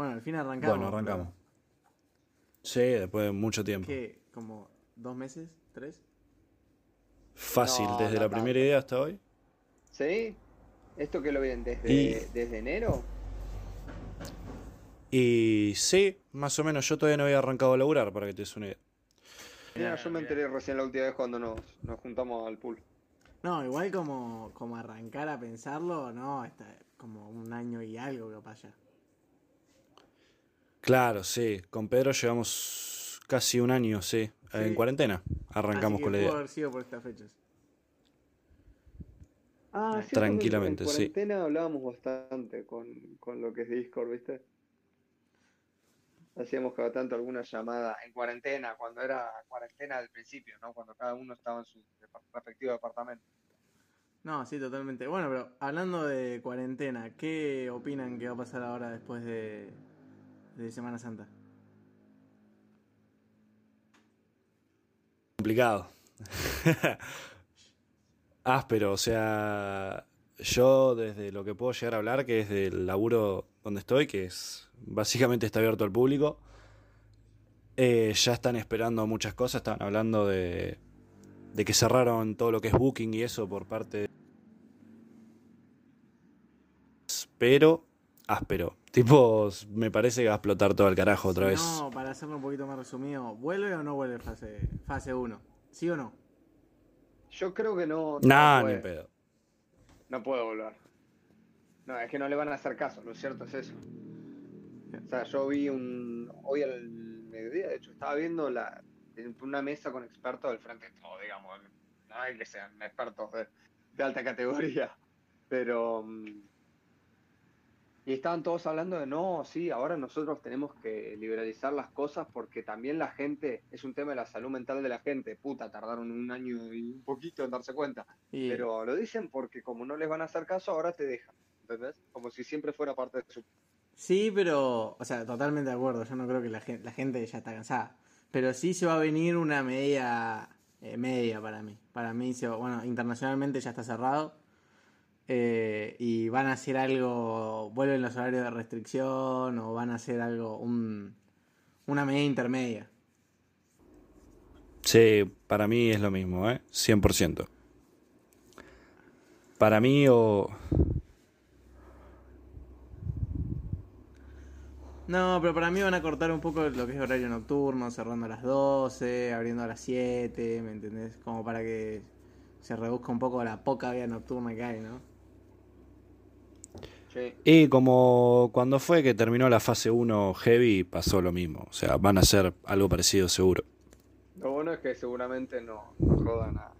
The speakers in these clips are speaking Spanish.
Bueno, al fin arrancamos. Bueno, arrancamos. Sí, después de mucho tiempo. ¿Qué? ¿Como dos meses? ¿Tres? Fácil, No, desde no la tanto. primera idea hasta hoy. ¿Sí? ¿Esto que lo vienen desde, Y- desde enero? Y sí, más o menos yo todavía no había arrancado a laburar, para que te des una idea. Mira, yo me enteré recién la última vez cuando nos, nos juntamos al pool. No, igual como, como arrancar a pensarlo, no, está como un año y algo capaz ya. Claro, sí. Con Pedro llevamos casi un año, sí. En Sí. cuarentena. Arrancamos Así que con la pudo idea. haber sido por estas fechas. Ah, Eh, que tranquilamente, en sí. cuarentena hablábamos bastante con, con lo que es Discord, ¿viste? Hacíamos cada tanto alguna llamada en cuarentena, cuando era cuarentena al principio, ¿no? Cuando cada uno estaba en su respectivo departamento. No, sí, totalmente. Bueno, pero hablando de cuarentena, ¿qué opinan que va a pasar ahora después de, de Semana Santa? Complicado. Áspero, o sea, yo desde lo que puedo llegar a hablar, que es del laburo donde estoy, que es básicamente está abierto al público, eh, ya están esperando muchas cosas, estaban hablando de, de que cerraron todo lo que es booking y eso por parte de... Pero áspero. Tipo, me parece que va a explotar todo el carajo otra vez. No, para hacerlo un poquito más resumido, ¿vuelve o no vuelve fase fase 1? ¿Sí o no? Yo creo que no, no Nah, puede, ni pedo. no puede volver. No, es que no le van a hacer caso, lo cierto es eso. O sea, yo vi un. Hoy al mediodía, de hecho, estaba viendo la, en una mesa con expertos del frente de todo, digamos. No hay que sean expertos de, de alta categoría. Pero. mm, Y estaban todos hablando de no, sí, ahora nosotros tenemos que liberalizar las cosas porque también la gente, es un tema de la salud mental de la gente. Puta, tardaron un año y un poquito en darse cuenta. Y, Pero lo dicen porque como no les van a hacer caso, ahora te dejan. ¿Entendés? Como si siempre fuera parte de su Sí, pero, o sea, totalmente de acuerdo. Yo no creo que la gente, la gente ya está cansada. Pero sí se va a venir una media, eh, media para mí. Para mí, se bueno, internacionalmente ya está cerrado. Eh, y van a hacer algo, vuelven los horarios de restricción o van a hacer algo, un, una media intermedia. Sí, para mí es lo mismo, ¿eh? 100%. Para mí o... No, pero para mí van a cortar un poco lo que es horario nocturno, cerrando a las 12, abriendo a las 7, ¿me entendés? Como para que se reduzca un poco la poca vida nocturna que hay, ¿no? Sí. Y como cuando fue que terminó la fase 1 heavy, pasó lo mismo. O sea, van a hacer algo parecido seguro. Lo bueno es que seguramente no, no jodan a,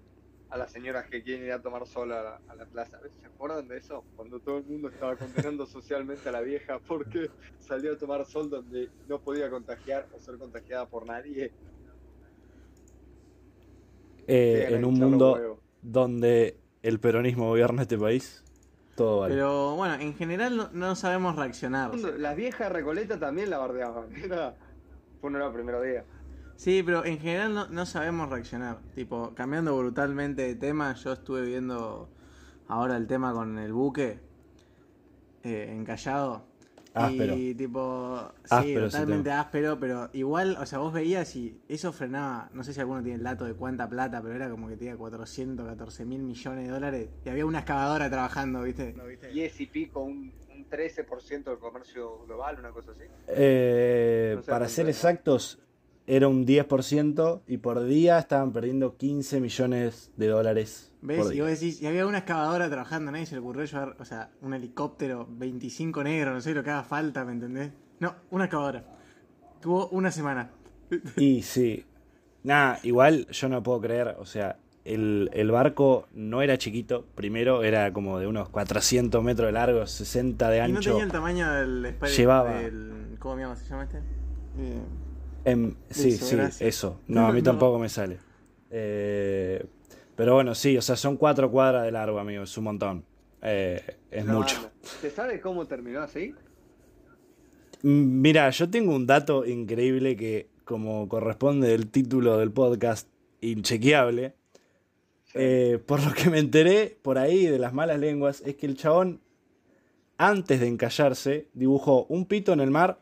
a las señoras que quieren ir a tomar sol a la, a la plaza. ¿Se acuerdan de eso? Cuando todo el mundo estaba condenando socialmente a la vieja porque salió a tomar sol donde no podía contagiar o ser contagiada por nadie. Eh, en un mundo donde el peronismo gobierna este país, todo vale. Pero bueno, en general no, no sabemos reaccionar. Las viejas Recoleta también la bardeaban. Era, fue uno de los primeros días. Sí, pero en general no, no sabemos reaccionar. Tipo, cambiando brutalmente de tema, yo estuve viendo ahora el tema con el buque eh, encallado. Áspero. Y tipo, sí, Áspero totalmente áspero, pero igual, o sea, vos veías y eso frenaba, no sé si alguno tiene el dato de cuánta plata, pero era como que tenía 414 mil millones de dólares y había una excavadora trabajando, ¿viste? 10 y pico, un, un 13% del comercio global, una cosa así. Eh, No sé para ser era. exactos, era un 10% y por día estaban perdiendo 15 millones de dólares. ¿Ves? por Y vos decís, y había una excavadora trabajando, nadie se le ocurrió llevar, o sea, un helicóptero 25 negro, no sé lo que haga falta, ¿me entendés? No, una excavadora. Tuvo una semana. Y sí. Nada, igual yo no puedo creer, o sea, el, el barco no era chiquito, primero era como de unos 400 metros de largo, 60 de Y no ancho. tenía el tamaño del Llevaba- del- ¿Cómo se llama este? Eh, Em, sí, Eso, sí, gracias. eso. No, a mí tampoco me sale. Eh, pero bueno, sí, o sea, son cuatro cuadras de largo, amigo, es un montón. Eh, es mucho. banda. ¿Se sabe cómo terminó así? Mm, Mira, yo tengo un dato increíble que, como corresponde del título del podcast, inchequeable. Eh, por lo que me enteré por ahí de las malas lenguas, es que el chabón, antes de encallarse, dibujó un pito en el mar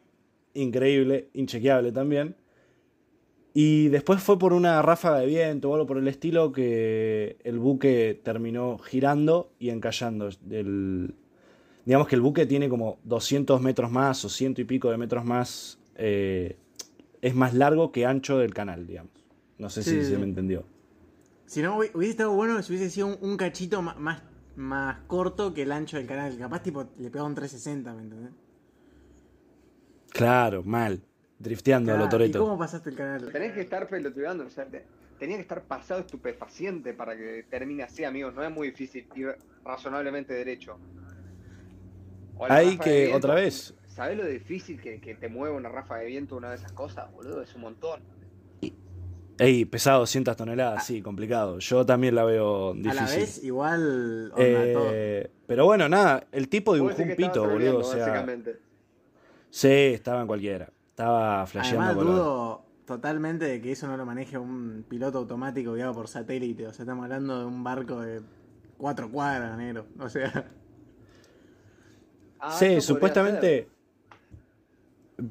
increíble, inchequeable también. Y después fue por una ráfaga de viento o algo por el estilo que el buque terminó girando y encallando. El, digamos que el buque tiene como 200 metros más o ciento y pico de metros más. eh, es más largo que ancho del canal, digamos. No sé Sí, si sí. se me entendió. Si no, hubi- hubiese estado bueno si hubiese sido un, un cachito más, más corto que el ancho del canal. Capaz, tipo, le pegaba un 360, ¿me entendés? Claro, mal. Drifteando a lo Ah, ¿Y Toreto. cómo pasaste el canal? Tenés que estar pelotudeando, o sea, te- tenía que estar pasado estupefaciente para que termine así, amigos. No es muy difícil ir razonablemente derecho. O la Hay que, otra vez, ¿Sabés lo difícil que, que te mueve una ráfaga de viento una de esas cosas, boludo? Es un montón. Ey, pesado 200 toneladas, sí, complicado. Yo también la veo difícil. A la vez, igual, onda, todo. Eh, pero bueno, nada, el tipo dibujó un pito, boludo. O sea, básicamente. Sí, estaba en cualquiera. Estaba flasheando Además, color. dudo totalmente de que eso no lo maneje un piloto automático guiado por satélite. O sea, estamos hablando de un barco de cuatro cuadras, negro. O sea, Ah, sí, podría supuestamente.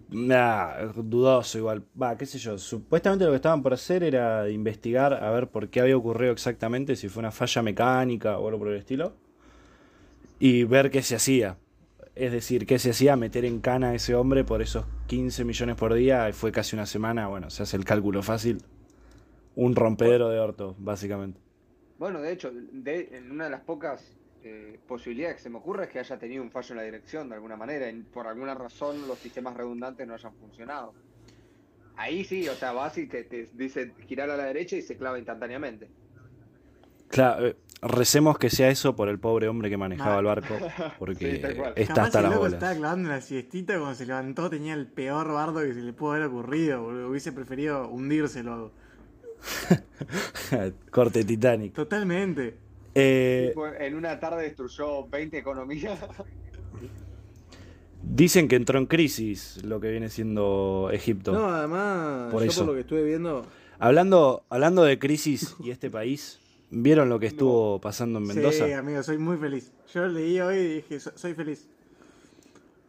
Nah, dudoso igual. Va, qué sé yo. Supuestamente lo que estaban por hacer era investigar a ver por qué había ocurrido exactamente, si fue una falla mecánica o algo por el estilo. Y ver qué se hacía. Es decir, qué se hacía meter en cana a ese hombre por esos 15 millones por día. Fue casi una semana. Bueno, se hace el cálculo fácil. Un rompedero de orto, básicamente. Bueno, de hecho, de, en una de las pocas eh, posibilidades que se me ocurre es que haya tenido un fallo en la dirección de alguna manera. y por alguna razón los sistemas redundantes no hayan funcionado. Ahí sí, o sea, vas y te, te dice girar a la derecha y se clava instantáneamente. Claro, eh, recemos que sea eso por el pobre hombre que manejaba Ma- el barco. Porque Sí, está hasta el loco se bolas. estaba clavando una siestita cuando se levantó tenía el peor bardo que se le pudo haber ocurrido. boludo. Hubiese preferido hundírselo. Corte Titanic. Totalmente. Eh, En una tarde destruyó 20 economías. dicen que entró en crisis lo que viene siendo Egipto. No, además, Por yo eso. por lo que estuve viendo, Hablando, hablando de crisis y este país, ¿vieron lo que estuvo pasando en Mendoza? Sí, amigo, soy muy feliz. Yo leí hoy y dije, "So- soy feliz.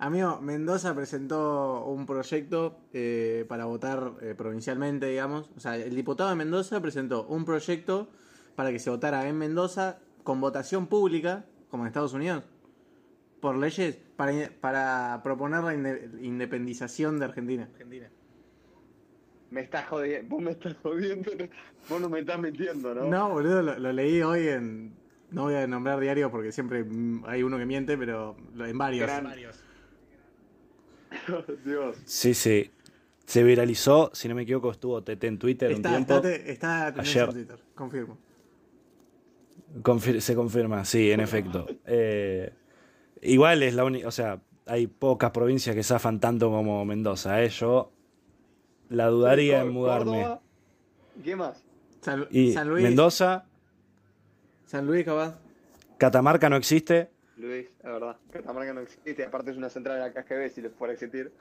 Amigo, Mendoza presentó un proyecto eh, para votar eh, provincialmente, digamos. O sea, el diputado de Mendoza presentó un proyecto para que se votara en Mendoza con votación pública, como en Estados Unidos, por leyes para, para proponer la inde- independización de Argentina. Me estás jodiendo. Vos me estás jodiendo. Vos no me estás mintiendo, ¿no? No, boludo, lo, lo leí hoy en... No voy a nombrar diarios porque siempre hay uno que miente, pero en varios. Gran- Dios. Sí, sí. Se viralizó, si no me equivoco, estuvo TT en Twitter un Está, tiempo. está, está Ayer. en Twitter, confirmo. Confir- se confirma, sí, en efecto. Eh, igual es la única, o sea, hay pocas provincias que zafan tanto como Mendoza, ¿eh? Yo la dudaría en mudarme. Córdoba. ¿Qué más? San, Y San Luis. Mendoza, San Luis, capaz. Catamarca no existe. Luis, la verdad. Catamarca no existe. Aparte es una central de la KGB si les fuera a existir.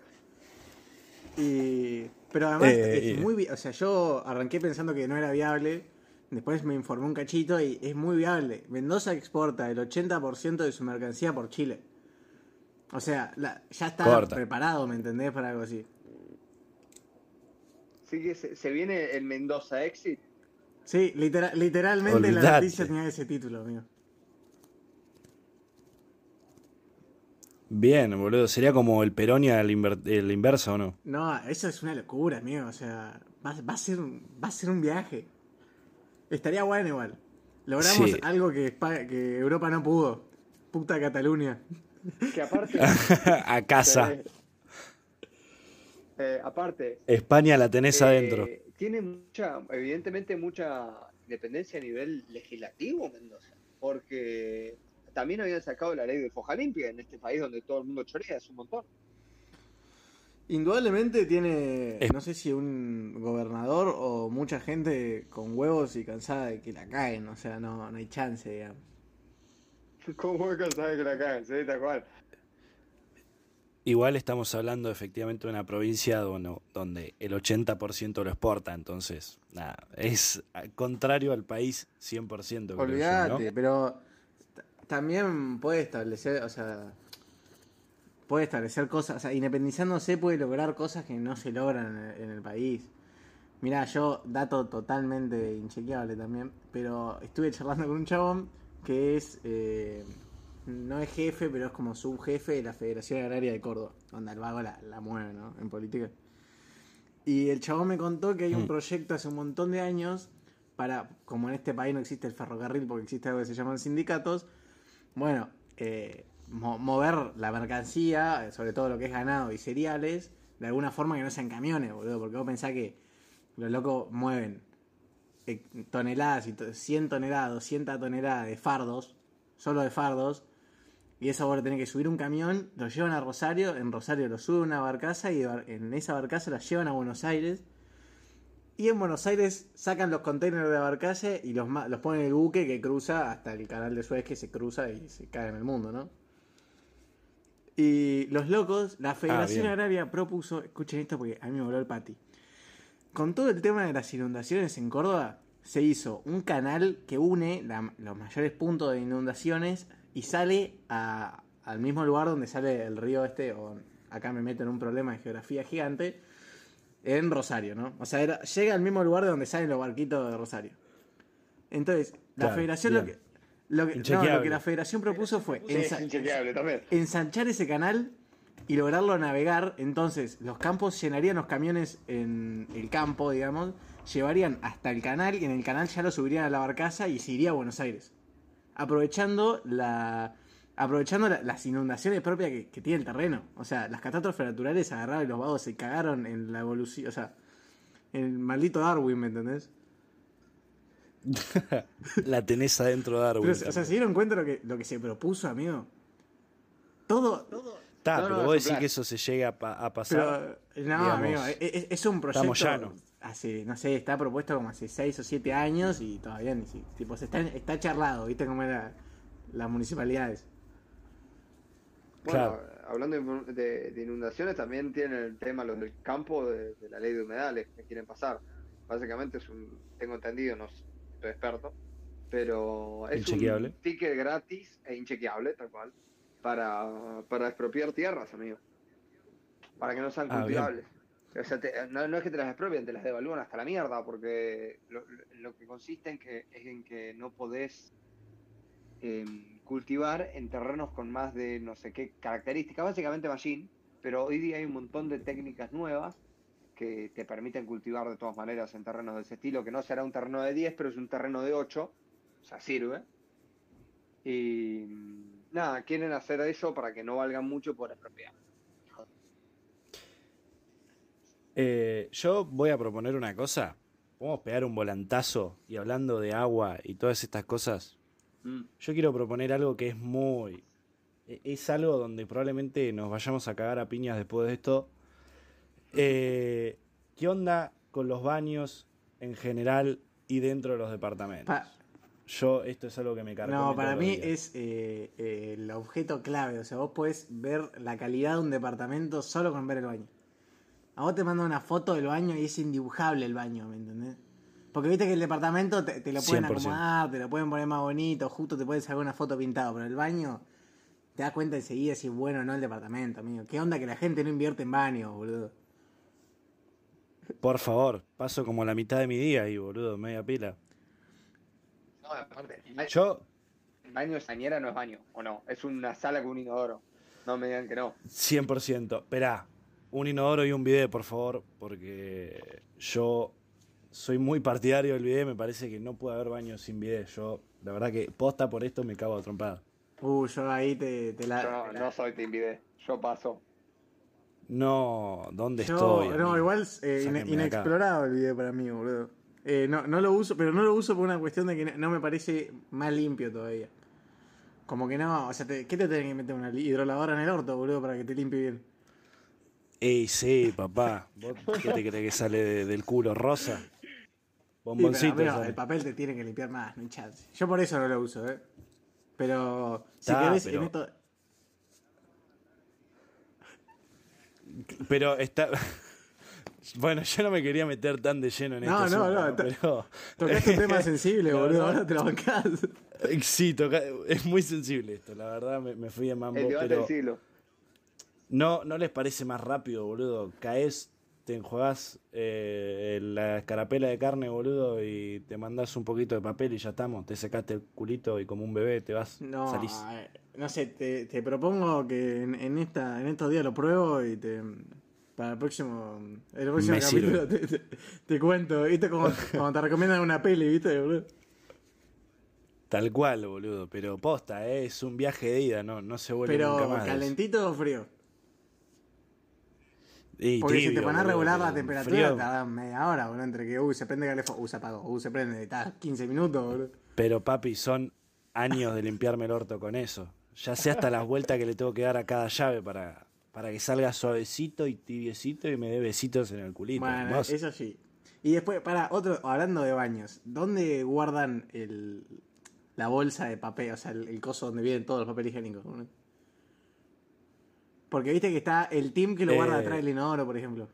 Y... Pero además Eh, es muy O sea, yo arranqué pensando que no era viable. Después me informé un cachito y es muy viable. Mendoza exporta el 80% de su mercancía por Chile. O sea, la- ya está Corta. preparado, ¿me entendés? Para algo así. Así que se, se viene el Mendoza Exit. Sí, litera- literalmente la Olvidate. noticia tenía ese título, amigo. Bien, boludo. Sería como el Peronia el, inver- el inverso, ¿o no? No, eso es una locura, amigo. O sea, va, va a ser, un- va a ser un viaje. Estaría bueno igual. Logramos Sí. algo que, Europa no pudo. Puta Cataluña. Que aparte. A casa. Eh, aparte. España la tenés eh, adentro. Tiene mucha, evidentemente, mucha independencia a nivel legislativo, Mendoza. Porque también habían sacado la ley de foja limpia en este país donde todo el mundo chorea, es un montón. Indudablemente tiene, no sé si un gobernador o mucha gente con huevos y cansada de que la caen. O sea, no, no hay chance, digamos. ¿Cómo es que sabes que la cagan? Sí, tal cual. Igual estamos hablando efectivamente de una provincia donde, el 80% lo exporta, entonces, nada, es contrario al país 100%. creo yo, Olvídate, ¿no? pero también puede establecer, o sea, puede establecer cosas, o sea, independizándose puede lograr cosas que no se logran en el, en el país. Mirá, yo, dato totalmente inchequeable también, pero estuve charlando con un chabón que es, eh, no es jefe, pero es como subjefe de la Federación Agraria de Córdoba, donde el vago la, la mueve, ¿no? En política. Y el chabón me contó que hay un Mm. proyecto hace un montón de años para, como en este país no existe el ferrocarril porque existe algo que se llaman sindicatos, bueno, eh, mo- mover la mercancía, eh, sobre todo lo que es ganado y cereales, de alguna forma que no sean camiones, boludo, porque vos pensás que los locos mueven eh, toneladas y to- 100 toneladas, 200 toneladas de fardos, solo de fardos, y eso vos tenés que subir un camión, lo llevan a Rosario, en Rosario lo suben a una barcaza y en esa barcaza la llevan a Buenos Aires. Y en Buenos Aires sacan los containers de la barcaza y los, los ponen en el buque que cruza hasta el canal de Suez que se cruza y se cae en el mundo, ¿no? Y los locos, la Federación bien. Agraria propuso, escuchen esto porque a mí me voló el pati. Con todo el tema de las inundaciones en Córdoba, se hizo un canal que une la- los mayores puntos de inundaciones y sale a- al mismo lugar donde sale el río este, o acá me meto en un problema de geografía gigante, en Rosario, ¿no? O sea, era- llega al mismo lugar de donde salen los barquitos de Rosario. Entonces, la Claro, federación lo que, lo, que, no, lo que la federación propuso fue ensa- ensanchar ese canal y lograrlo navegar. Entonces, los campos llenarían los camiones en el campo, digamos, llevarían hasta el canal y en el canal ya lo subirían a la barcaza y se iría a Buenos Aires. Aprovechando la aprovechando la- las inundaciones propias que, que tiene el terreno. O sea, las catástrofes naturales agarraron y los vagos se cagaron en la evolución. O sea, en el maldito Darwin, ¿me entendés? La tenés adentro de Darwin. Pero, o sea. ¿se dieron cuenta lo que, lo que se propuso, amigo? Todo, todo, Está, No, pero vos decís que eso se llega a, pa- a pasar. Pero, no, digamos, amigo, es, es- es un proyecto. estamos llanos. Hace, no sé, está propuesto como hace 6 o 7 años y todavía ni si, tipo, se está, está charlado, ¿viste cómo era las municipalidades? Bueno, Claro. hablando de, de- de inundaciones, también tienen el tema los del campo de, de la ley de humedales que quieren pasar. Básicamente es un, tengo entendido, no soy experto, pero es Inchequeable. un ticket gratis e inchequeable, tal cual, para, para expropiar tierras, amigo. Para que no sean Ah, bien. O sea, te- no, es que te las expropien, te las devalúan hasta la mierda, porque lo, que consiste en que, es en que no podés em, cultivar en terrenos con más de no sé qué características, básicamente machine, pero hoy día hay un montón de técnicas nuevas que te permiten cultivar de todas maneras en terrenos de ese estilo, que no será un terreno de 10, pero es un terreno de 8, o sea, sirve. Y nada, quieren hacer eso para que no valgan mucho por expropiar. Eh, yo voy a proponer una cosa. Podemos pegar un volantazo y hablando de agua y todas estas cosas. Mm. Yo quiero proponer algo que es muy. e- Es algo donde probablemente nos vayamos a cagar a piñas después de esto. Eh, ¿Qué onda con los baños en general y dentro de los departamentos? Pa- Yo, esto es algo que me carga. no, para mí es eh, eh, el objeto clave. O sea, vos podés ver la calidad de un departamento solo con ver el baño. A vos te mando una foto del baño y es indibujable el baño, ¿me entendés? Porque viste que el departamento te, te lo pueden 100%. acomodar, te lo pueden poner más bonito, justo te pueden sacar una foto pintado, pero el baño te das cuenta enseguida si es bueno o no el departamento, amigo. ¿Qué onda que la gente no invierte en baño, boludo? Por favor, paso como la mitad de mi día ahí, boludo, media pila. No, aparte, el baño- Yo, el baño de bañera no es baño, o no, es una sala con un inodoro. No me digan que no. 100%. Esperá, un inodoro y un bidet, por favor, porque yo soy muy partidario del bidet. Me parece que no puede haber baño sin bidet. Yo, la verdad que posta por esto me cago a trompada. Uh, yo ahí te, te la... Yo no, te la- no soy Team Video, yo paso. No, ¿dónde Yo- estoy? no, amigo? igual eh, acá. inexplorado el video para mí, boludo. Eh, no, no lo uso, pero no lo uso por una cuestión de que no- no me parece más limpio todavía. Como que no, o sea, te- ¿qué te tenés que meter una hidrolavadora en el orto, boludo, para que te limpie bien? Ey, sí, papá. ¿Vos qué te crees que sale de- del culo rosa? Sí, pero, Bomboncito. sale. el papel te tiene que limpiar más, no hay chance. Yo por eso no lo uso, eh. Pero si Ta, querés pero- en esto... Pero está. Bueno, yo no me quería meter tan de lleno en No, este no, no, ta- pero. Tocaste un tema sensible, boludo, ahora te lo bancás. Sí, toca- es muy sensible esto, la verdad me, me fui en mambo, El debate pero del siglo. ¿No, ¿No les parece más rápido, boludo? Caes, te enjuagás eh, la escarapela de carne, boludo, y te mandás un poquito de papel y ya estamos. Te secaste el culito y como un bebé te vas, No, salís. eh, no sé, te, te propongo que en, en esta, en estos días lo pruebo y te para el próximo, el próximo Me capítulo te, te- te cuento, viste como te recomiendan una peli, viste, boludo? Tal cual, boludo. Pero posta, eh, es un viaje de ida, no, no se vuelve nunca Pero más. de eso. calentito o frío. Y Porque si te tibio, pones a regular la temperatura, tarda media hora, boludo, entre que uy, se prende calefón, uy, se apagó, uy, se prende, está 15 minutos, boludo. Pero papi, son años de limpiarme el orto con eso. Ya sé hasta las vueltas que le tengo que dar a cada llave para, para que salga suavecito y tibiecito y me dé besitos en el culito. Bueno, eso sí. Y después, para, otro, hablando de baños, ¿dónde guardan el, la bolsa de papel, o sea, el, el coso donde vienen todos los papeles higiénicos? boludo? Porque viste que está el team que lo guarda Eh. atrás del inodoro, por ejemplo.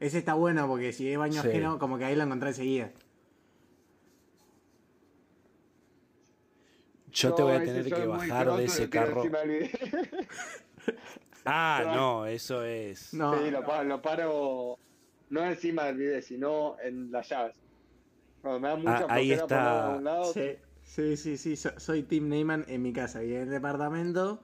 Ese está bueno porque si es baño Sí. ajeno, como que ahí lo encontrás enseguida. Yo te voy a tener que bajar de ese carro. Ah, no, eso es. No, sí, lo, pa- lo paro no encima del video, sino en las llaves. Cuando me da mucha Ah, ahí está. lado, Sí, sí, sí, sí, so- soy Team Neyman en mi casa y en el departamento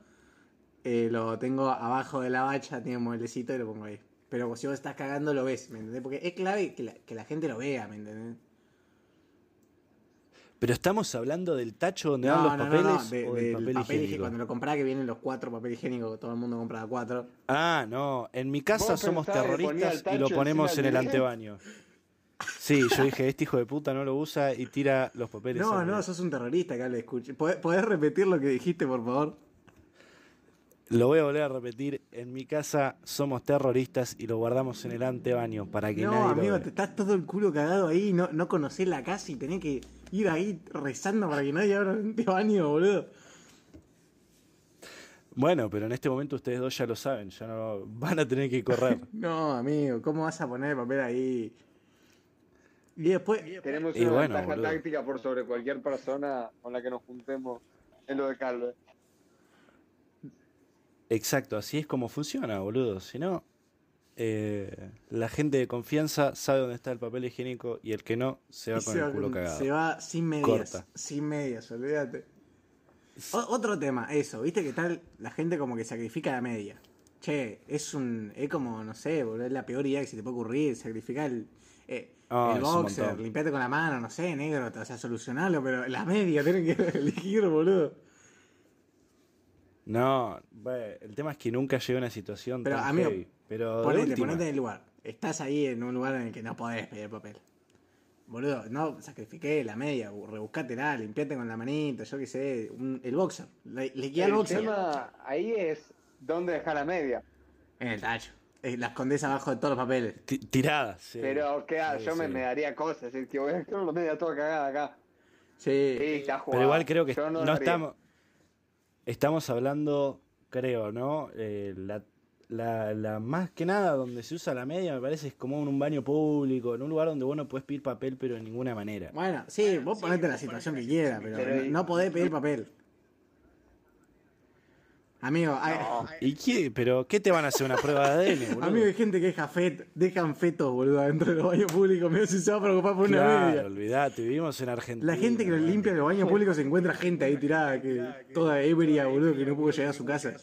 eh, lo tengo abajo de la bacha, tiene un mueblecito y lo pongo ahí. Pero si vos estás cagando lo ves, ¿me entendés? Porque es clave que la, que la gente lo vea, ¿me entendés? Pero estamos hablando del tacho donde van los papeles de- o del del papel papel higiénico. higiénico. Cuando lo comprás que vienen los cuatro papel higiénicos, todo el mundo compra cuatro. Ah, no. En mi casa somos ponía terroristas y lo ponemos en el antebaño. Sí, yo dije, este hijo de puta no lo usa y tira los papeles. No, no, sos un terrorista, que le escuche. ¿Podés, podés repetir lo que dijiste, por favor? Lo voy a volver a repetir. En mi casa somos terroristas y lo guardamos en el antebaño para que No, nadie lo amigo, vea. te estás todo el culo cagado ahí, no, no conocés la casa y tenés que ir ahí rezando para que nadie abra un baño, boludo. Bueno, pero en este momento ustedes dos ya lo saben, ya no van a tener que correr. No, amigo, ¿cómo vas a poner el papel ahí? Y después, tenemos Y una bueno, ventaja boludo. táctica por sobre cualquier persona con la que nos juntemos en lo de Calve. Exacto, así es como funciona, boludo. Si no, eh, la gente de confianza sabe dónde está el papel higiénico y el que no se va y con se, el culo cagado. se va sin medias. Corta. Sin medias, olvídate. O- otro tema, eso, viste que tal la gente como que sacrifica la media. Che, es un. Es como, no sé, boludo, es la peor idea que se te puede ocurrir. Sacrificar el. eh, Ah, el boxer, limpiate con la mano, no sé, negro, o sea, solucionarlo, pero la media tienen que elegir, boludo. No, bueno, el tema es que nunca llegué a una situación Pero, tan amigo, heavy. Pero Ponete, última, ponete en el lugar. Estás ahí en un lugar en el que no podés pedir papel. Boludo, no sacrifiqué la media, bu- rebuscátela, limpiate con la manita, yo qué sé, un- el boxer. Le, le queda el El boxer. tema ahí es dónde dejar la media. En el tacho. Eh, La escondés abajo de todos los papeles. ti- tiradas. sí. Pero Sí, yo me, sí. me daría cosas, es que voy a dejar la media toda cagada acá. Sí. Sí, está jugado. Pero igual creo que Yo no, haría. estamos. Estamos hablando, creo, ¿no? Eh, la, la, la más que nada donde se usa la media me parece es como en un baño público, en un lugar donde vos no podés pedir papel, pero de ninguna manera. Bueno, sí, vos ponete la situación que quieras, pero, Pero no, podés pedir papel. Amigo, hay, No. ¿Y qué? ¿Pero qué te van a hacer una prueba de ADN, boludo? amigo, hay gente que deja fet, dejan fetos, boludo, dentro de los baños públicos. Mira si se va a preocupar por una Claro, media. olvidate, vivimos en Argentina. La gente que limpia los baños públicos se encuentra gente ahí tirada, que toda ebria, boludo, que no pudo llegar a su casa.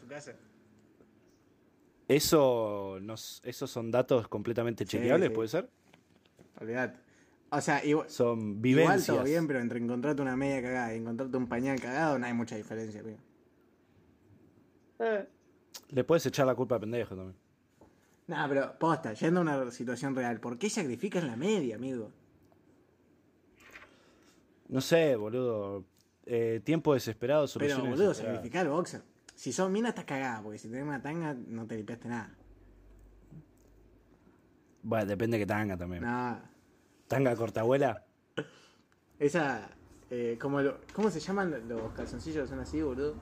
Eso nos, esos son datos completamente chequeables, sí. ¿puede ser? Olvidate. O sea, igual, Son igual vivencias. todo bien, pero entre encontrarte una media cagada y encontrarte un pañal cagado no hay mucha diferencia, amigo. Eh, Le puedes echar la culpa a pendejo también. Nah, pero posta, yendo a una situación real, ¿por qué sacrifican la media, amigo? No sé, boludo. Eh, tiempo desesperado, Pero, boludo, sacrificar el boxer. Si sos mina, estás cagada, porque si tenés una tanga, no te limpiaste nada. Bueno, depende que tanga también. Nada. Tanga cortabuela. Esa, eh, como lo- ¿cómo se llaman los calzoncillos que son así, boludo?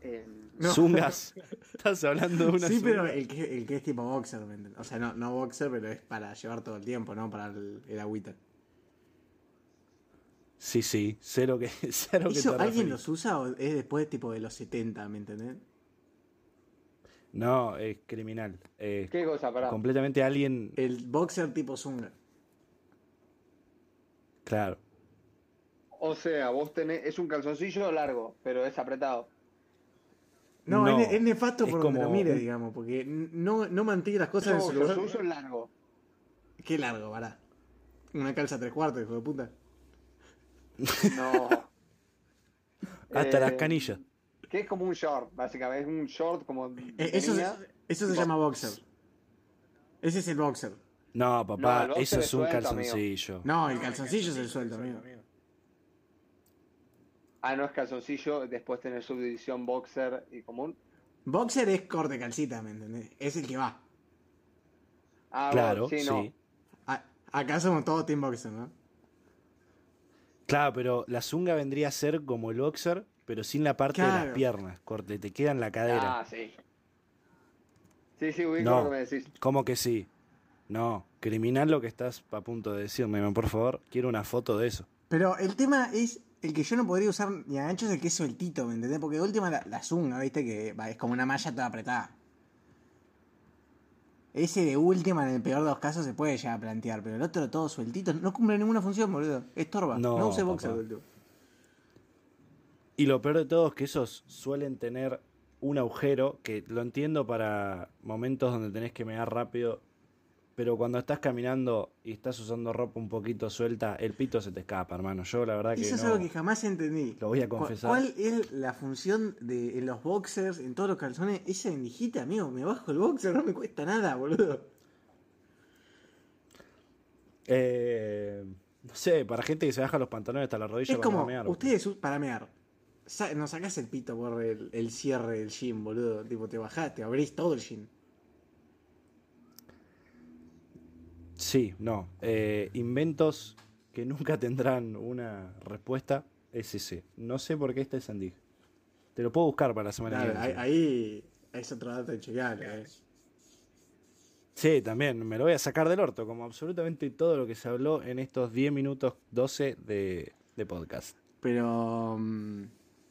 Eh, No. Zungas. Estás hablando de una sí, zunga. pero el que, el que es tipo boxer. O sea, no, no boxer, pero es para llevar todo el tiempo, ¿no? Para el, el agüita. Sí, sí. Lo que, lo que ¿Eso te alguien referís. los usa o es después tipo de los 70, ¿me entendés? No, es criminal. Es ¿Qué cosa? Pará. completamente alguien. El boxer tipo Zunga. Claro. O sea, vos tenés. Es un calzoncillo largo, pero es apretado. No, No, es, es nefasto es por donde lo como mire, digamos, porque no, no mantiene las cosas en Yo, su lugar. uso largo. Qué largo, vará. Una calza tres cuartos, hijo de puta. No. Hasta las Eh, canillas. Que es como un short, básicamente. Es un short como. Eh, eso, se- eso llama boxer. Ese es el boxer. No, No, papá, eso es un suelto, calzoncillo. No, el calzoncillo es el suelto, amigo. Ah, no es calzoncillo. Después tenés subdivisión boxer y común. Boxer es corte calcita, ¿me entendés? Es el que va. Ah, Claro, bueno, sí. sí, no. A- acá somos todos team boxer, ¿no? Claro, pero la zunga vendría a ser como el boxer, pero sin la parte de las piernas. Corte, te queda en la cadera. Ah, sí. Sí, sí, ubico No. lo que me decís. ¿Cómo que sí? No, criminal lo que estás a punto de decirme, por favor. Quiero una foto de eso. Pero el tema es el que yo no podría usar ni a ancho es el que es sueltito, ¿me entendés? Porque de última la, la zunga, ¿viste? Que va, es como una malla toda apretada. Ese de última, en el peor de los casos, se puede ya plantear, pero el otro todo sueltito no cumple ninguna función, boludo. Estorba. No, No, use boxer, boludo. Y lo peor de todo es que esos suelen tener un agujero que lo entiendo para momentos donde tenés que mear rápido, pero cuando estás caminando y estás usando ropa un poquito suelta, el pito se te escapa, hermano. Yo la verdad que Eso es algo que jamás entendí. Lo voy a ¿Cu- confesar. ¿Cuál es la función de en los boxers, en todos los calzones? Esa endijita, amigo, me bajo el boxer, no me cuesta nada, boludo. Eh, no sé, para gente que se baja los pantalones hasta la rodilla Es para como, mear, ustedes us- para mear, nos sacás el pito por el, el cierre del gym, boludo. Tipo, te bajás, te abrís todo el gym. Sí, no. Eh, inventos que nunca tendrán una respuesta es ese. No sé por qué este es Andy. Te lo puedo buscar para la semana que ahí, viene. ahí es otro dato inchequeable. eh. Sí, también. Me lo voy a sacar del orto, como absolutamente todo lo que se habló en estos 10 minutos 12 de, de podcast. Pero. mm,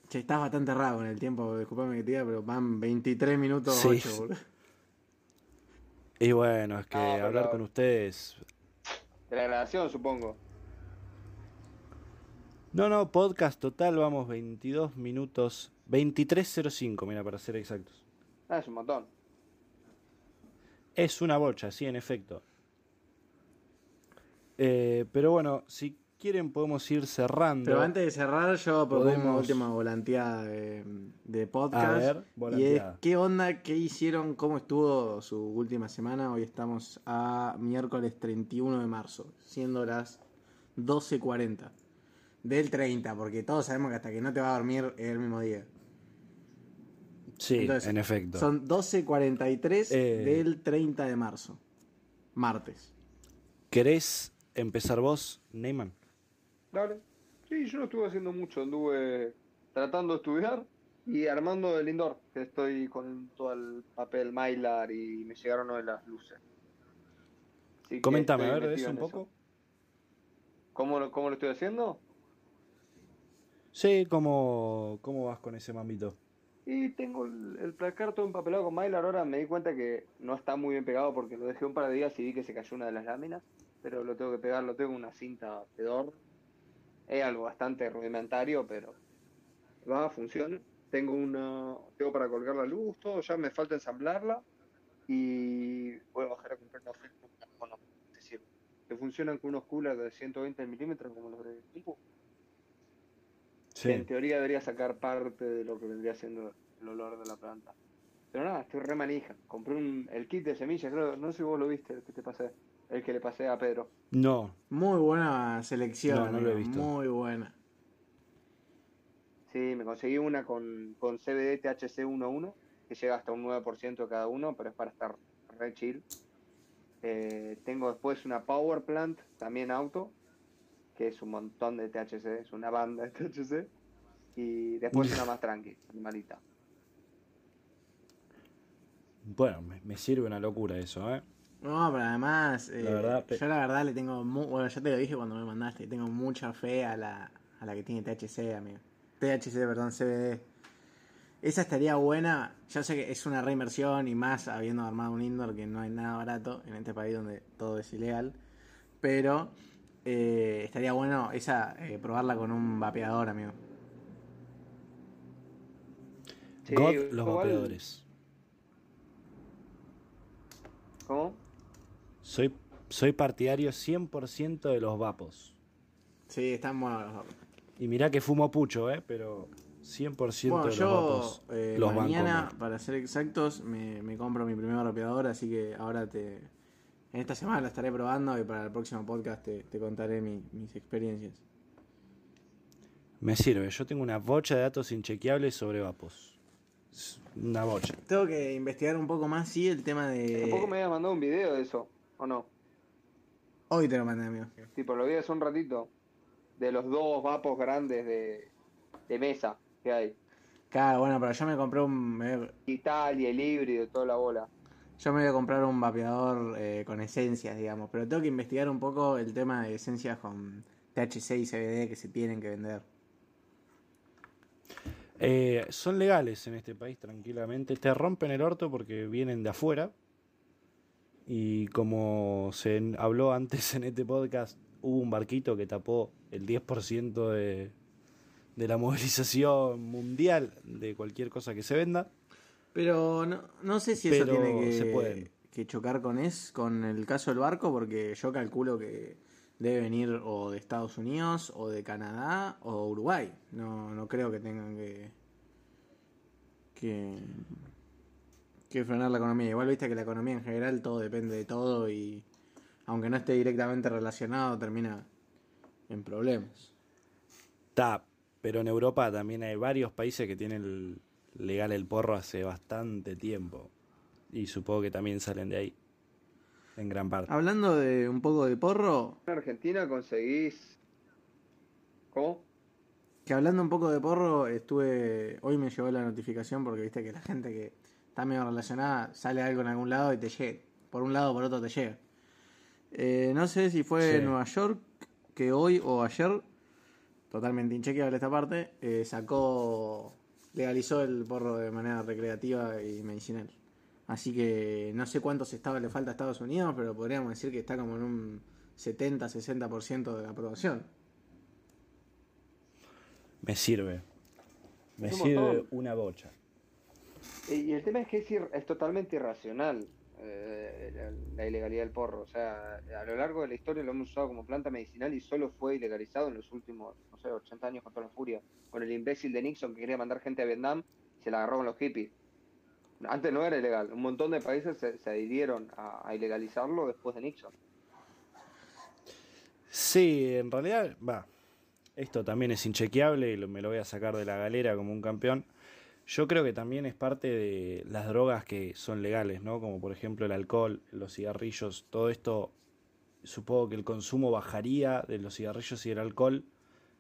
che, estás bastante raro con el tiempo, disculpame que te diga, pero van 23 minutos Sí. 8, boludo. Y bueno, es que No, pero- hablar con ustedes. De la grabación, supongo. No, no, podcast total, vamos 22 minutos. 23.05, mira, para ser exactos. Ah, es un montón. Es una bocha, sí, en efecto. Eh, pero bueno, si quieren podemos ir cerrando. Pero antes de cerrar, yo propongo una Podemos- última volanteada de, de A podcast. ver, y es, volanteada. ¿qué onda? ¿Qué hicieron? ¿Cómo estuvo su última semana? Hoy estamos a miércoles 31 de marzo, siendo las 12.40. Del 30, porque todos sabemos que hasta que no te va a dormir es el mismo día. Sí, Entonces, en efecto. Son 12.43 Eh. del 30 de marzo. Martes. ¿Querés empezar vos, Neyman? Dale. Sí, yo no estuve haciendo mucho. Anduve tratando de estudiar y armando el indoor. Que estoy con todo el papel Mylar y me llegaron hoy las luces. Así Coméntame, a ver, de eso un poco. ¿Cómo, lo- ¿Cómo lo estoy haciendo? Sí, ¿cómo, ¿cómo vas con ese mambito? Y tengo el, el placar todo empapelado con Mylar. Ahora me di cuenta que no está muy bien pegado porque lo dejé un par de días y vi que se cayó una de las láminas. Pero lo tengo que pegar, lo tengo en una cinta pedor. Es algo bastante rudimentario, pero va, funciona. Tengo una, tengo para colgar la luz, todo, ya me falta ensamblarla. Y voy a bajar a comprar unos filtros de carbono, es decir, que funcionan con unos coolers de 120 milímetros como los de tipo que en teoría debería sacar parte de lo que vendría siendo el olor de la planta. Pero nada, estoy re manija. Compré un, el kit de semillas, creo, no sé si vos lo viste, el que te pasé, el que le pasé a Pedro. No, Muy buena selección. No, no lo he visto. Muy buena. Sí, me conseguí una con, con CBD THC 1.1, que llega hasta un 9% de cada uno, pero es para estar re chill. Eh, tengo después una Power Plant, también auto, que es un montón de THC, es una banda de THC. Y después una más tranqui, animalita. bueno, me, me sirve una locura eso, ¿eh? No, pero además, eh, La verdad, pe- yo la verdad le tengo, mu- bueno, ya te lo dije cuando me mandaste, tengo mucha fe a la, a la que tiene THC, amigo. THC, perdón, CBD. esa estaría buena. Yo sé que es una reinversión y más habiendo armado un indoor que no hay nada barato en este país donde todo es ilegal. Pero eh, estaría bueno esa eh, probarla con un vapeador, amigo. Sí, God, los vapeadores. ¿Cómo? Soy, soy partidario 100% de los vapos. Sí, están buenos Y mirá que fumo pucho, ¿eh? Pero 100% bueno, de los yo, vapos. Eh, los mañana, para ser exactos, me, me, compro mi primer vapeador, así que ahora te... En esta semana la estaré probando y para el próximo podcast te, te contaré mi, mis experiencias. Me sirve, yo tengo una bocha de datos inchequeables sobre vapos. Una bocha. Tengo que investigar un poco más, sí, el tema de... Un poco me había mandado un video de eso, ¿o no? Hoy te lo mandé, amigo. Tipo, lo vi hace un ratito. De los dos vapos grandes de, de mesa que hay. Claro, bueno, pero yo me compré un... Me... Italia, el híbrido, toda la bola. Yo me voy a comprar un vapeador eh, con esencias, digamos, pero tengo que investigar un poco el tema de esencias con THC y CBD que se tienen que vender. Eh, son legales en este país tranquilamente. Te rompen el orto porque vienen de afuera. Y como se habló antes en este podcast, hubo un barquito que tapó el 10% de, de la movilización mundial de cualquier cosa que se venda. Pero no, no sé si eso tiene que, se puede. que chocar con es con el caso del barco, porque yo calculo que debe venir o de Estados Unidos, o de Canadá, o Uruguay. No, no creo que tengan que, que que frenar la economía. Igual viste que la economía en general todo depende de todo y aunque no esté directamente relacionado termina en problemas. Está, pero en Europa también hay varios países que tienen legal el porro hace bastante tiempo. Y supongo que también salen de ahí. En gran parte. Hablando de un poco de porro. En Argentina conseguís. ¿Cómo? Que hablando un poco de porro, estuve. Hoy me llegó la notificación porque viste que la gente que está medio relacionada sale algo en algún lado y te llega. Por un lado o por otro te llega. Eh, no sé si fue Sí. en Nueva York que hoy o ayer, totalmente inchequeable esta parte, eh, sacó, legalizó el porro de manera recreativa y medicinal. Así que no sé cuántos estados le falta a Estados Unidos, pero podríamos decir que está como en un 70-60% de la aprobación. Me sirve. Me sirve montón. una bocha. Y el tema es que es, ir- es totalmente irracional eh, la, ilegalidad del porro. O sea, a lo largo de la historia lo hemos usado como planta medicinal y solo fue ilegalizado en los últimos, no sé, 80 años con toda la furia. Con el imbécil de Nixon que quería mandar gente a Vietnam, se la agarró con los hippies. Antes no era ilegal. Un montón de países se, se adhirieron a, a ilegalizarlo después de Nixon. Sí, en realidad, va. Esto también es inchequeable y me lo voy a sacar de la galera como un campeón. Yo creo que también es parte de las drogas que son legales, ¿no? Como por ejemplo el alcohol, los cigarrillos, todo esto. Supongo que el consumo bajaría de los cigarrillos y el alcohol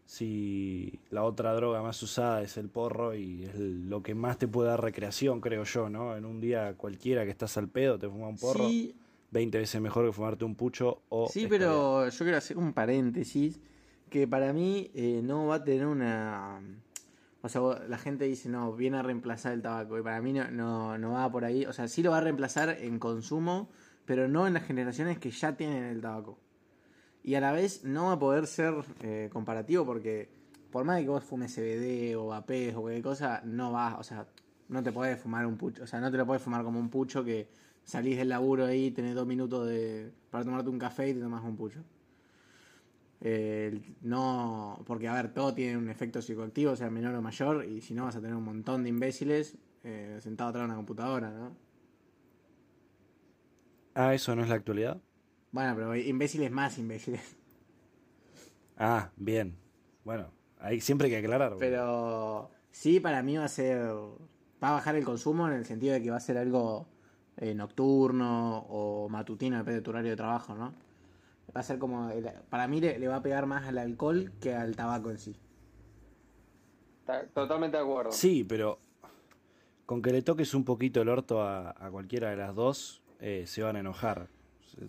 si la otra droga más usada es el porro y es lo que más te puede dar recreación, creo yo, ¿no? En un día cualquiera que estás al pedo te fuma un porro, Sí, 20 veces mejor que fumarte un pucho o Sí, pero yo quiero hacer un paréntesis que para mí eh, no va a tener una... O sea, la gente dice, no, viene a reemplazar el tabaco. Y para mí no, no, no va por ahí. O sea, sí lo va a reemplazar en consumo, pero no en las generaciones que ya tienen el tabaco. Y a la vez no va a poder ser eh, comparativo porque por más de que vos fumes CBD o vapés o cualquier cosa, no vas, o sea, no te podés fumar un pucho. O sea, no te lo podés fumar como un pucho que salís del laburo ahí, tenés dos minutos de, para tomarte un café y te tomas un pucho. Eh, no, porque a ver, todo tiene un efecto psicoactivo, sea menor o mayor, y si no vas a tener un montón de imbéciles eh, sentados atrás de una computadora, ¿no? Ah, eso no es la actualidad. Bueno, pero imbéciles más imbéciles. Ah, bien. Bueno, ahí siempre hay que aclarar. Pero sí, para mí va a ser. Va a bajar el consumo en el sentido de que va a ser algo eh, nocturno o matutino, depende de tu horario de trabajo, ¿no? Va a ser como. el- para mí le, le va a pegar más al alcohol que al tabaco en sí. Ta- Totalmente de acuerdo. Sí, pero con que le toques un poquito el orto a, a cualquiera de las dos, eh, se van a enojar.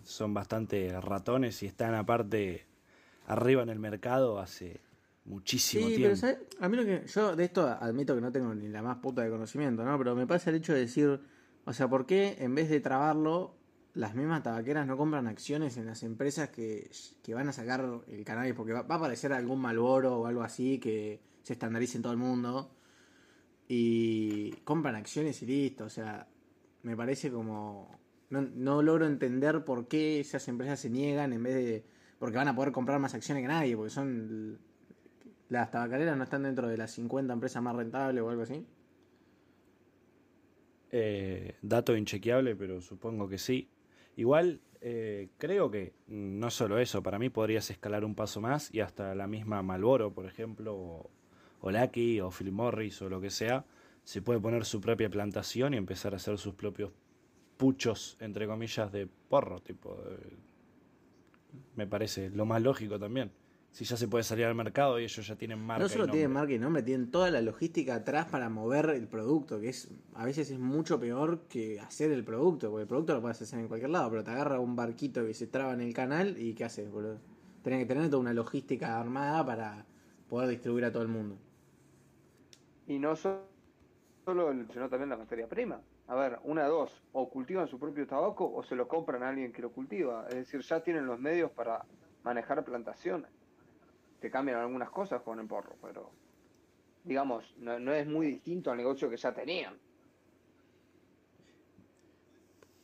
Son bastante ratones y están aparte arriba en el mercado hace muchísimo Sí, tiempo. pero ¿sabes? a mí lo que. Yo de esto admito que no tengo ni la más puta de conocimiento, ¿no? Pero me pasa el hecho de decir. O sea, ¿por qué en vez de trabarlo, las mismas tabaqueras no compran acciones en las empresas que, que van a sacar el cannabis? Porque va, a aparecer algún Malboro o algo así que se estandarice en todo el mundo. Y compran acciones y listo. O sea, me parece como. No, no logro entender por qué esas empresas se niegan en vez de. Porque van a poder comprar más acciones que nadie, porque son. Las tabacaleras no están dentro de las 50 empresas más rentables o algo así. Eh, dato inchequeable, pero supongo que sí. Igual, eh, creo que no solo eso, para mí podrías escalar un paso más y hasta la misma Malboro, por ejemplo, o, o Lucky, o Philip Morris, o lo que sea, se puede poner su propia plantación y empezar a hacer sus propios puchos, entre comillas, de porro, tipo. eh, me parece lo más lógico también. Si ya se puede salir al mercado y ellos ya tienen marca. no y solo tienen marca y nombre, tienen toda la logística atrás para mover el producto, que es a veces es mucho peor que hacer el producto, porque el producto lo puedes hacer en cualquier lado, pero te agarra un barquito que se traba en el canal y ¿qué haces, boludo? Tenés que tener toda una logística armada para poder distribuir a todo el mundo. Y no so- solo, el- sino también la materia prima. A ver, una de dos, o cultivan su propio tabaco o se lo compran a alguien que lo cultiva. Es decir, ya tienen los medios para manejar plantaciones. Te cambian algunas cosas con el porro, pero digamos, no, es muy distinto al negocio que ya tenían.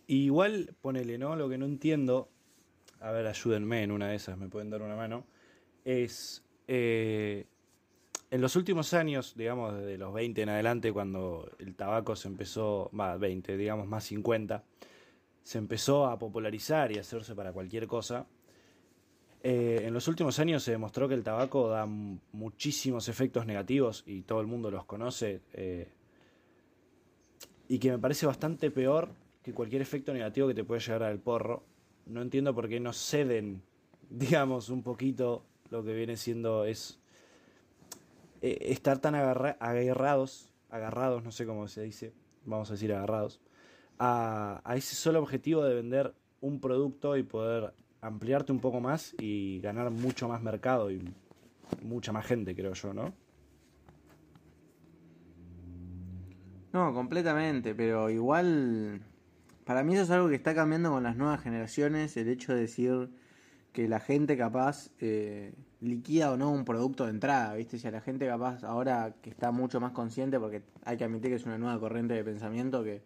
Igual, ponele, ¿no? Lo que no entiendo, a ver, ayúdenme en una de esas, me pueden dar una mano, es, eh, en los últimos años, digamos, desde los 20 en adelante, cuando el tabaco se empezó, va, 20, digamos, más 50, se empezó a popularizar y a hacerse para cualquier cosa. Eh, en los últimos años se demostró que el tabaco da muchísimos efectos negativos y todo el mundo los conoce. eh, y que me parece bastante peor que cualquier efecto negativo que te puede llegar al porro. No entiendo por qué no ceden, digamos, un poquito lo que viene siendo es eh, estar tan agarra- agarrados, agarrados, no sé cómo se dice, vamos a decir agarrados, a ese solo objetivo de vender un producto y poder ampliarte un poco más y ganar mucho más mercado y mucha más gente, creo yo, ¿no? No, completamente, pero igual para mí eso es algo que está cambiando con las nuevas generaciones, el hecho de decir que la gente capaz eh, liquida o no un producto de entrada, ¿viste? Si a la gente capaz ahora que está mucho más consciente, porque hay que admitir que es una nueva corriente de pensamiento que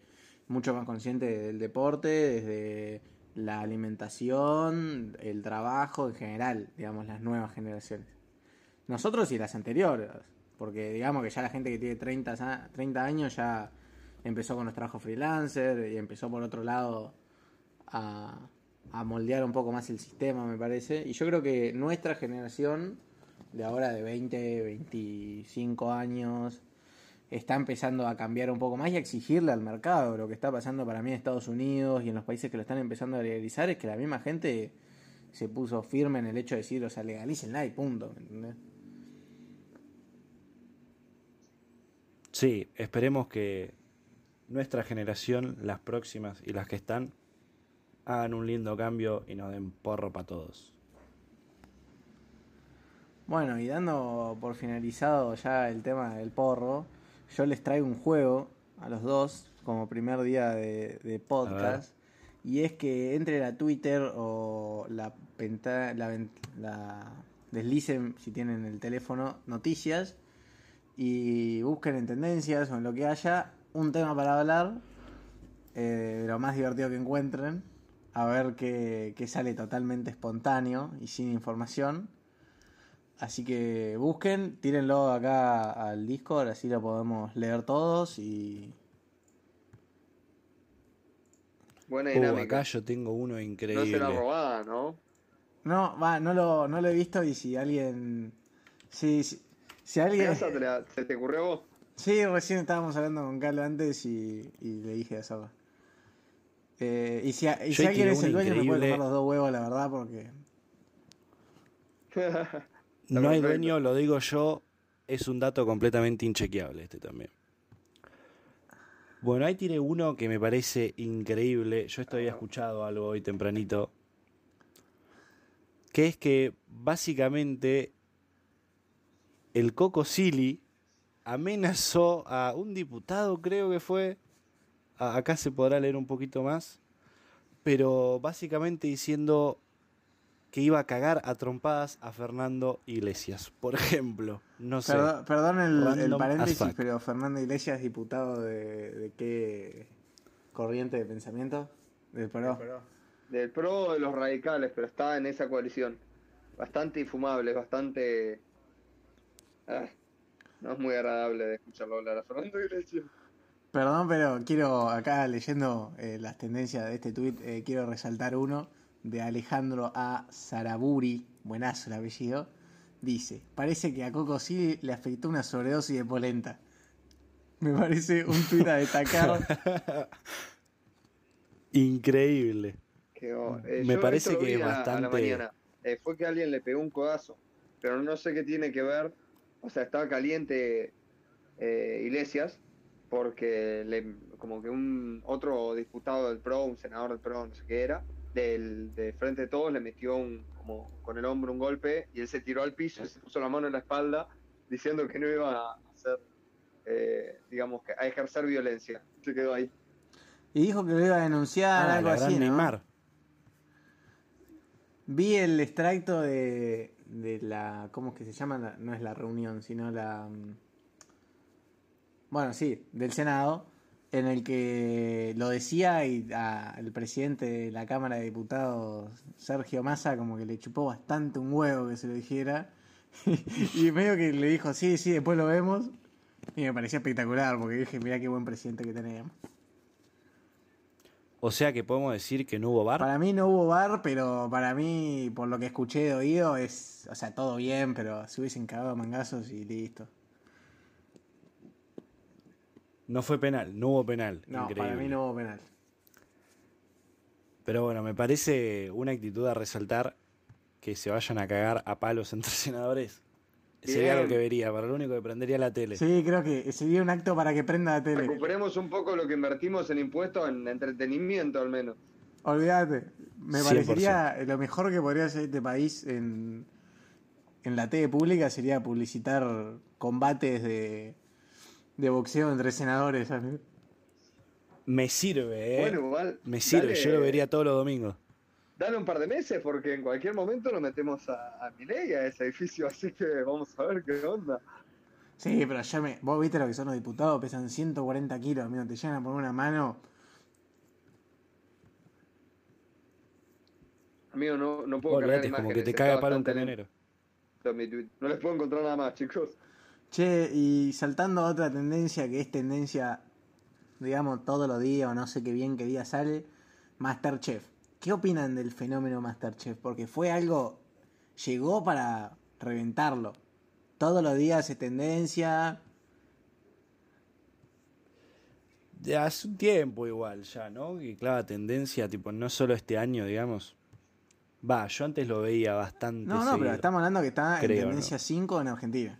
mucho más consciente del deporte, desde la alimentación, el trabajo en general, digamos, las nuevas generaciones. Nosotros y las anteriores, porque digamos que ya la gente que tiene 30, sa- 30 años ya empezó con los trabajos freelancer y empezó por otro lado a, a moldear un poco más el sistema, me parece. Y yo creo que nuestra generación, de ahora de 20, 25 años, está empezando a cambiar un poco más y a exigirle al mercado. Lo que está pasando para mí en Estados Unidos y en los países que lo están empezando a legalizar es que la misma gente se puso firme en el hecho de decir, o sea, legalícenla y punto, ¿me entendés? Sí, esperemos que nuestra generación, las próximas y las que están, hagan un lindo cambio y nos den porro para todos. Bueno, y dando por finalizado ya el tema del porro, yo les traigo un juego a los dos como primer día de, podcast. Y es que entre a Twitter o la, penta- la, la deslicen, si tienen el teléfono, noticias y busquen en tendencias o en lo que haya un tema para hablar eh, lo más divertido que encuentren. A ver qué, qué sale totalmente espontáneo y sin información. Así que busquen, tírenlo acá al Discord, así lo podemos leer todos y... Buena Uh, dinámica. acá yo tengo uno no increíble. será robada, ¿no? No, va, no lo, no lo he visto y si alguien... Si, si, si alguien... ¿Esa te la- se te ocurrió a vos? Sí, recién estábamos hablando con Carlos antes y, y le dije hacerlo. Eh, y si, a- y si alguien es el dueño me puede increíble. comer los dos huevos, la verdad, porque... No hay dueño, lo digo yo, es un dato completamente inchequeable este también. Bueno, ahí tiré uno que me parece increíble. Yo esto había escuchado algo hoy tempranito. Que es que básicamente el Coco Silly amenazó a un diputado, creo que fue. acá se podrá leer un poquito más. Pero básicamente diciendo que iba a cagar a trompadas a Fernando Iglesias, por ejemplo. No sé. Perdón, el, paréntesis, pero Fernando Iglesias, diputado de, de qué corriente de pensamiento? Del PRO. Del PRO. de los radicales, pero está en esa coalición. Bastante infumable, bastante... Ah, no es muy agradable de escucharlo hablar a Fernando Iglesias. Perdón, pero quiero, acá leyendo eh, las tendencias de este tuit, eh, quiero resaltar uno de Alejandro A. Saraburi, buenazo el apellido, dice, parece que a Coco sí le afectó una sobredosis de polenta. Me parece un tuit a destacar. Increíble. Eh, Me parece que es bastante... Eh, fue que alguien le pegó un codazo, pero no sé qué tiene que ver. O sea, estaba caliente eh, Iglesias porque le, como que un otro diputado del PRO, un senador del PRO, no sé qué era, del, de frente de todos le metió un, como con el hombro un golpe y él se tiró al piso y se puso la mano en la espalda diciendo que no iba a hacer, eh, digamos, que a ejercer violencia. Se quedó ahí. Y dijo que lo iba a denunciar, ah, algo así. Neymar. Vi el extracto de, de la. ¿Cómo es que se llama? No es la reunión, sino la. Mm, bueno, sí, del Senado, en el que lo decía y el presidente de la Cámara de Diputados, Sergio Massa, como que le chupó bastante un huevo que se lo dijera. y medio que le dijo, sí, sí, después lo vemos. Y me pareció espectacular, porque dije, mira qué buen presidente que tenemos. O sea que podemos decir que no hubo bar. Para mí no hubo bar, pero para mí, por lo que escuché de oído, es, o sea, todo bien, pero se hubiesen cagado mangazos y listo. No fue penal, no hubo penal. No, para mí no hubo penal. Pero bueno, me parece una actitud a resaltar que se vayan a cagar a palos entre senadores. Sería lo que vería, para lo único que prendería la tele. Sí, creo que sería un acto para que prenda la tele. Recuperemos un poco lo que invertimos en impuestos en entretenimiento al menos. Olvídate, me parecería lo mejor que podría hacer este país en, en la tele pública sería publicitar combates de, de boxeo entre senadores. Me sirve, ¿eh? Bueno, igual, Me sirve, yo lo vería todos los domingos. Dale un par de meses porque en cualquier momento lo metemos a, a Miley a ese edificio, así que vamos a ver qué onda. Sí, pero ya me. Vos viste lo que son los diputados, pesan 140 kilos, amigo, te llegan a poner una mano. Amigo, no, no puedo creer como que te caga para un camionero. No les puedo encontrar nada más, chicos. Che, y saltando a otra tendencia que es tendencia, digamos, todos los días o no sé qué bien qué día sale, Masterchef. ¿Qué opinan del fenómeno Masterchef? Porque fue algo, llegó para reventarlo. Todos los días es tendencia. De hace un tiempo igual ya, ¿no? Que clava tendencia, tipo, no solo este año, digamos. Va, yo antes lo veía bastante. No, no, pero estamos hablando que está en tendencia 5 en Argentina.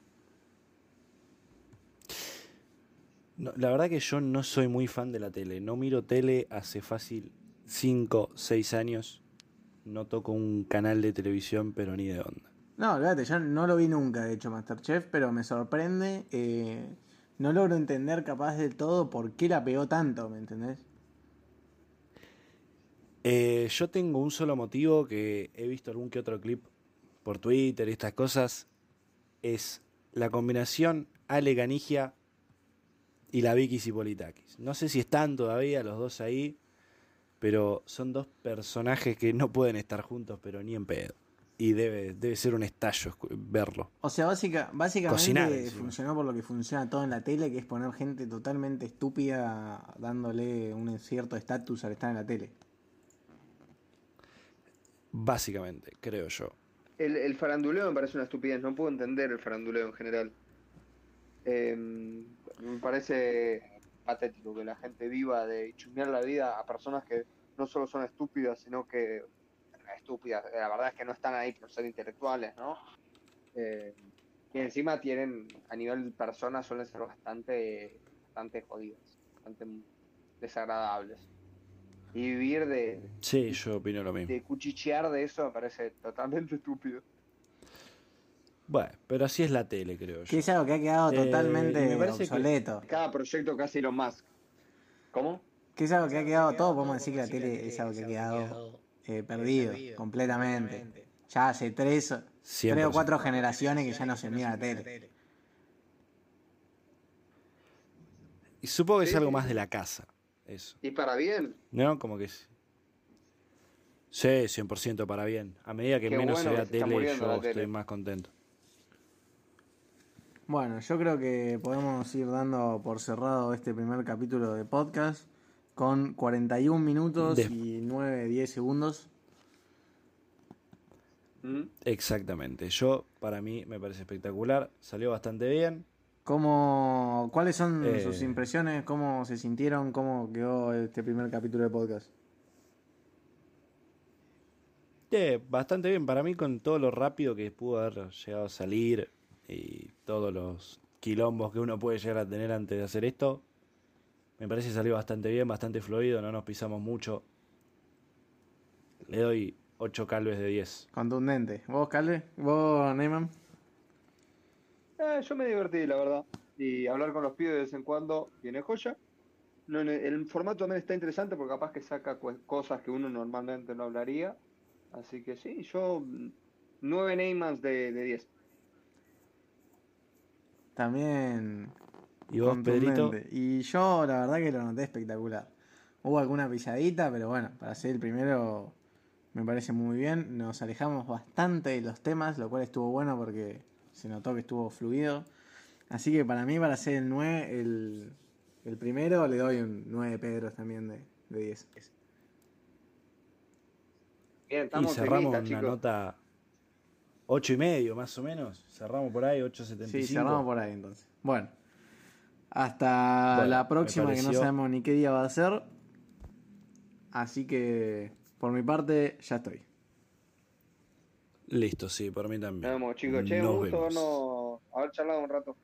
La verdad que yo no soy muy fan de la tele. No miro tele hace fácil 5, 6 años. No toco un canal de televisión, pero ni de onda. No, fíjate, yo no lo vi nunca, de hecho, Masterchef, pero me sorprende. Eh, no logro entender capaz del todo por qué la pegó tanto, ¿me entendés? Eh, yo tengo un solo motivo que he visto algún que otro clip por Twitter y estas cosas. Es la combinación Ale Canigia y la Vicky Cipolitakis. No sé si están todavía los dos ahí, pero son dos personajes que no pueden estar juntos, pero ni en pedo. Y debe, debe ser un estallo verlo. O sea, básica, básicamente funcionó por lo que funciona todo en la tele, que es poner gente totalmente estúpida dándole un cierto estatus al estar en la tele. Básicamente, creo yo. El, el faranduleo me parece una estupidez, no puedo entender el faranduleo en general. Eh, me parece patético que la gente viva de chusmear la vida a personas que no solo son estúpidas, sino que estúpidas, la verdad es que no están ahí por ser intelectuales, ¿no? Eh, y encima tienen, a nivel persona, suelen ser bastante, bastante jodidas, bastante desagradables. Y vivir de... Sí, yo opino lo mismo. De cuchichear de eso me parece totalmente estúpido. Bueno, pero así es la tele, creo Que yo. es algo que ha quedado Eh, totalmente y me parece que- obsoleto. Cada proyecto casi Elon Musk. ¿Cómo? Que es algo que ha quedado, todo podemos decir que la tele es algo que ha quedado eh, perdido completamente. Ya hace tres, tres 100%. o cuatro generaciones que ya no se mira la tele. Y supongo que es algo más de la casa. Eso. Y para bien. ¿No? Como que es. Sí, 100% para bien. A medida que Qué menos bueno se vea que tele, yo la tele. estoy más contento. Bueno, yo creo que podemos ir dando por cerrado este primer capítulo de podcast con 41 minutos De- y 9, 10 segundos. ¿Mm? Exactamente. Yo, para mí, me parece espectacular. Salió bastante bien. ¿Cómo, ¿Cuáles son Eh. sus impresiones? ¿Cómo se sintieron? ¿Cómo quedó este primer capítulo de podcast? Eh, bastante bien. Para mí, con todo lo rápido que pudo haber llegado a salir y todos los quilombos que uno puede llegar a tener antes de hacer esto, me parece que salió bastante bien, bastante fluido. No nos pisamos mucho. Le doy 8 calves de 10. Contundente. ¿Vos, Calve? ¿Vos, Neyman? Eh, yo me divertí, la verdad. Y hablar con los pibes de vez en cuando tiene joya. No, el formato también está interesante porque capaz que saca cosas que uno normalmente no hablaría. Así que sí, yo mm, nueve Neymans de, de 10. También ¿Y vos, Pedrito? Y yo la verdad que lo noté espectacular. Hubo alguna pilladita, pero bueno, para ser el primero me parece muy bien. Nos alejamos bastante de los temas, lo cual estuvo bueno porque se notó que estuvo fluido. Así que para mí, para ser el 9, el, el primero, le doy un 9 Pedros también de, de 10. Bien, Y estamos cerramos optimistas, una chicos. nota 8 y medio, más o menos. Cerramos por ahí, 8.75. Sí, cerramos por ahí entonces. Bueno, hasta Bueno, la próxima que no sabemos ni qué día va a ser. Así que por mi parte ya estoy. Listo, sí, por mí también. Nos vemos, chicos. Che, Nos un gusto vemos. vernos, haber charlado un rato.